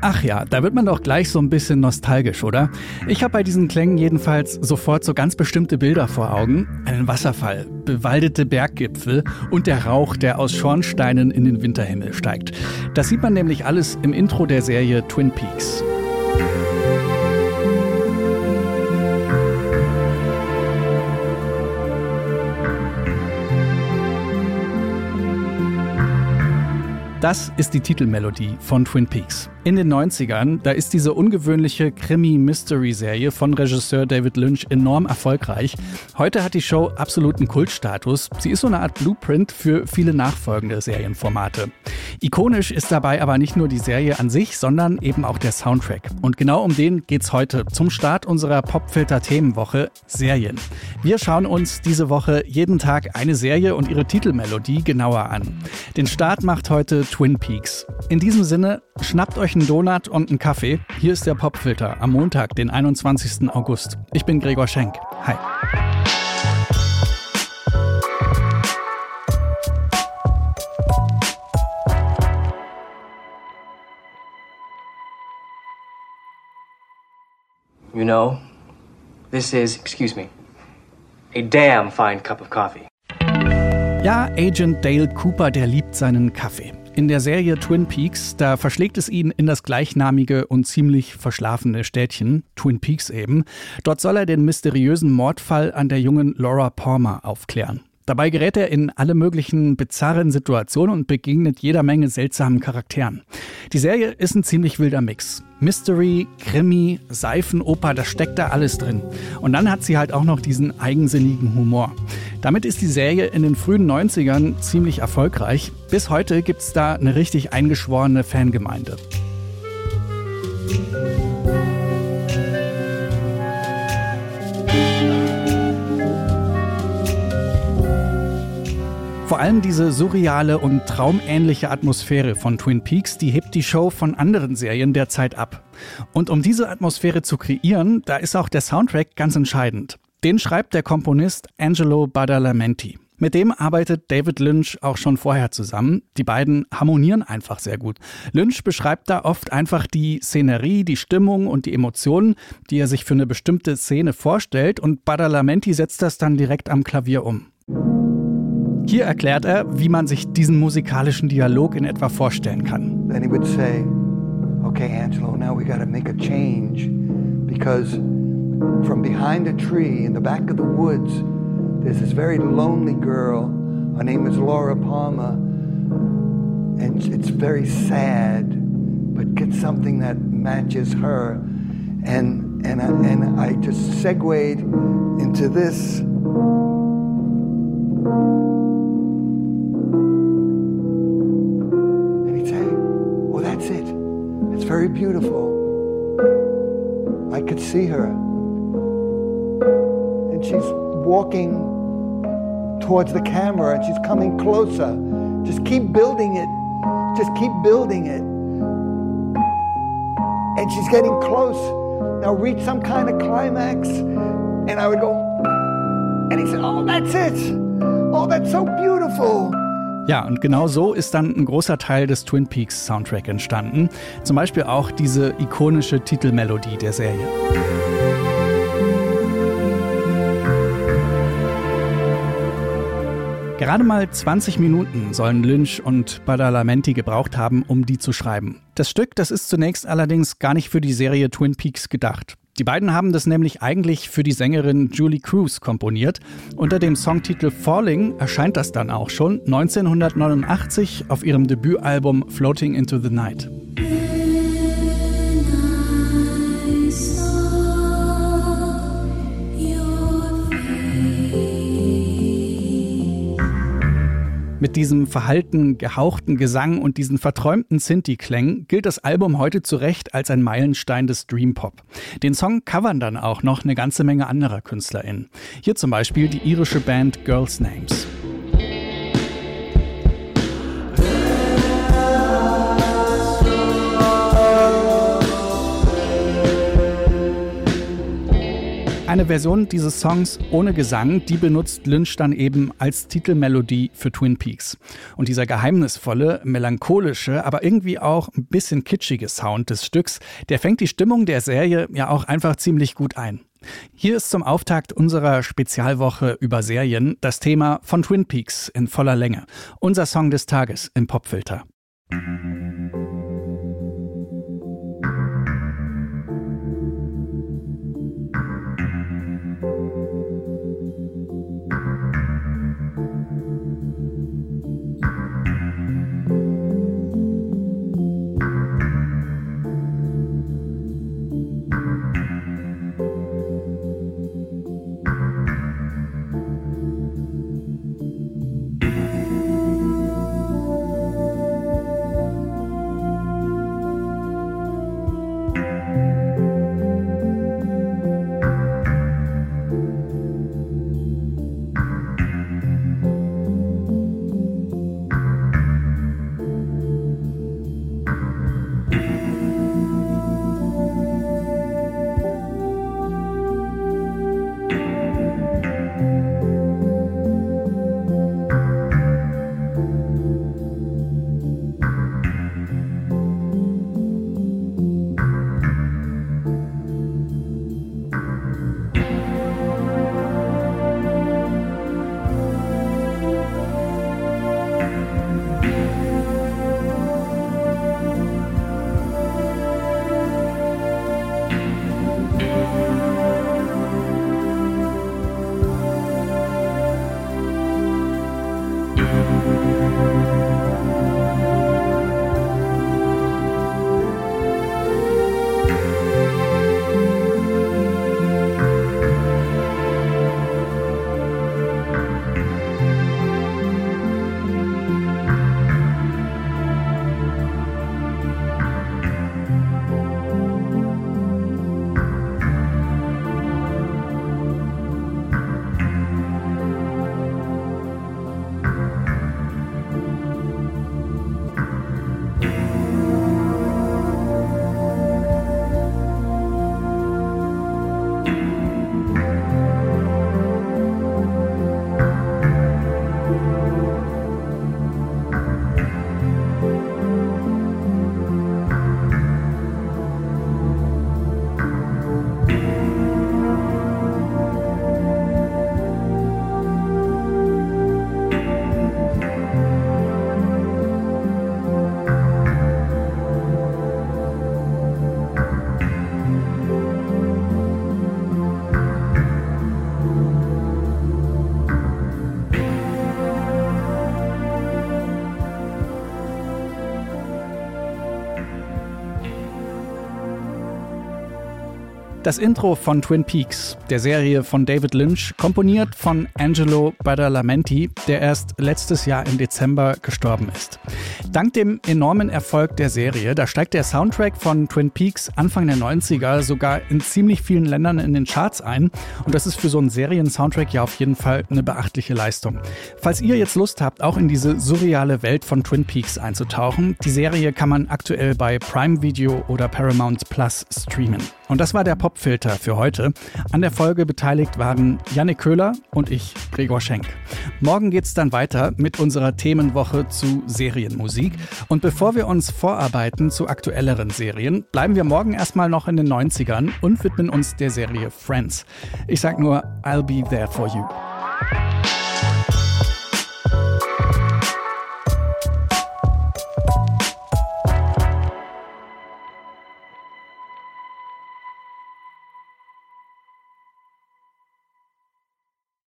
Ach ja, da wird man doch gleich so ein bisschen nostalgisch, oder? Ich habe bei diesen Klängen jedenfalls sofort so ganz bestimmte Bilder vor Augen. Einen Wasserfall, bewaldete Berggipfel und der Rauch, der aus Schornsteinen in den Winterhimmel steigt. Das sieht man nämlich alles im Intro der Serie Twin Peaks. Das ist die Titelmelodie von Twin Peaks. In den 90ern, da ist diese ungewöhnliche Krimi-Mystery-Serie von Regisseur David Lynch enorm erfolgreich. Heute hat die Show absoluten Kultstatus. Sie ist so eine Art Blueprint für viele nachfolgende Serienformate. Ikonisch ist dabei aber nicht nur die Serie an sich, sondern eben auch der Soundtrack. Und genau um den geht's heute zum Start unserer Popfilter-Themenwoche Serien. Wir schauen uns diese Woche jeden Tag eine Serie und ihre Titelmelodie genauer an. Den Start macht heute Twin Peaks. In diesem Sinne, schnappt euch einen Donut und einen Kaffee. Hier ist der Popfilter am Montag, den 21. August. Ich bin Gregor Schenk. Hi. You know, this is, excuse me, a damn fine cup of coffee. Ja, Agent Dale Cooper, der liebt seinen Kaffee. In der Serie Twin Peaks, da verschlägt es ihn in das gleichnamige und ziemlich verschlafene Städtchen, Twin Peaks eben. Dort soll er den mysteriösen Mordfall an der jungen Laura Palmer aufklären. Dabei gerät er in alle möglichen bizarren Situationen und begegnet jeder Menge seltsamen Charakteren. Die Serie ist ein ziemlich wilder Mix. Mystery, Krimi, Seifenoper, das steckt da alles drin. Und dann hat sie halt auch noch diesen eigensinnigen Humor. Damit ist die Serie in den frühen 90ern ziemlich erfolgreich. Bis heute gibt es da eine richtig eingeschworene Fangemeinde. Vor allem diese surreale und traumähnliche Atmosphäre von Twin Peaks, die hebt die Show von anderen Serien der Zeit ab. Und um diese Atmosphäre zu kreieren, da ist auch der Soundtrack ganz entscheidend. Den schreibt der Komponist Angelo Badalamenti. Mit dem arbeitet David Lynch auch schon vorher zusammen. Die beiden harmonieren einfach sehr gut. Lynch beschreibt da oft einfach die Szenerie, die Stimmung und die Emotionen, die er sich für eine bestimmte Szene vorstellt und Badalamenti setzt das dann direkt am Klavier um. Hier erklärt er, wie man sich diesen musikalischen Dialog in etwa vorstellen kann. Then he would say, okay, Angelo, now we got to make a change because from behind a tree in the back of the woods, there's this very lonely girl. Her name is Laura Palmer, and it's very sad, but get something that matches her. And and I, and I just segued into this. Very beautiful. I could see her. And she's walking towards the camera and she's coming closer. Just keep building it. Just keep building it. And she's getting close. Now reach some kind of climax. And I would go, and he said, Oh, that's it. Oh, that's so beautiful. Ja, und genau so ist dann ein großer Teil des Twin Peaks Soundtrack entstanden. Zum Beispiel auch diese ikonische Titelmelodie der Serie. Gerade mal 20 Minuten sollen Lynch und Badalamenti gebraucht haben, um die zu schreiben. Das Stück, das ist zunächst allerdings gar nicht für die Serie Twin Peaks gedacht. Die beiden haben das nämlich eigentlich für die Sängerin Julie Cruz komponiert. Unter dem Songtitel Falling erscheint das dann auch schon 1989 auf ihrem Debütalbum Floating into the Night. Mit diesem verhalten, gehauchten Gesang und diesen verträumten Sinti-Klängen gilt das Album heute zu Recht als ein Meilenstein des Dream-Pop. Den Song covern dann auch noch eine ganze Menge anderer KünstlerInnen. Hier zum Beispiel die irische Band Girls Names. Eine Version dieses Songs ohne Gesang, die benutzt Lynch dann eben als Titelmelodie für Twin Peaks. Und dieser geheimnisvolle, melancholische, aber irgendwie auch ein bisschen kitschige Sound des Stücks, der fängt die Stimmung der Serie ja auch einfach ziemlich gut ein. Hier ist zum Auftakt unserer Spezialwoche über Serien das Thema von Twin Peaks in voller Länge. Unser Song des Tages im Popfilter. Das Intro von Twin Peaks, der Serie von David Lynch, komponiert von Angelo Badalamenti, der erst letztes Jahr im Dezember gestorben ist. Dank dem enormen Erfolg der Serie, da steigt der Soundtrack von Twin Peaks Anfang der 90er sogar in ziemlich vielen Ländern in den Charts ein. Und das ist für so einen Serien-Soundtrack ja auf jeden Fall eine beachtliche Leistung. Falls ihr jetzt Lust habt, auch in diese surreale Welt von Twin Peaks einzutauchen, die Serie kann man aktuell bei Prime Video oder Paramount Plus streamen. Und das war der Popfilter für heute. An der Folge beteiligt waren Jannik Köhler und ich, Gregor Schenk. Morgen geht's dann weiter mit unserer Themenwoche zu Serienmusik. Und bevor wir uns vorarbeiten zu aktuelleren Serien, bleiben wir morgen erstmal noch in den 90ern und widmen uns der Serie Friends. Ich sag nur, I'll be there for you.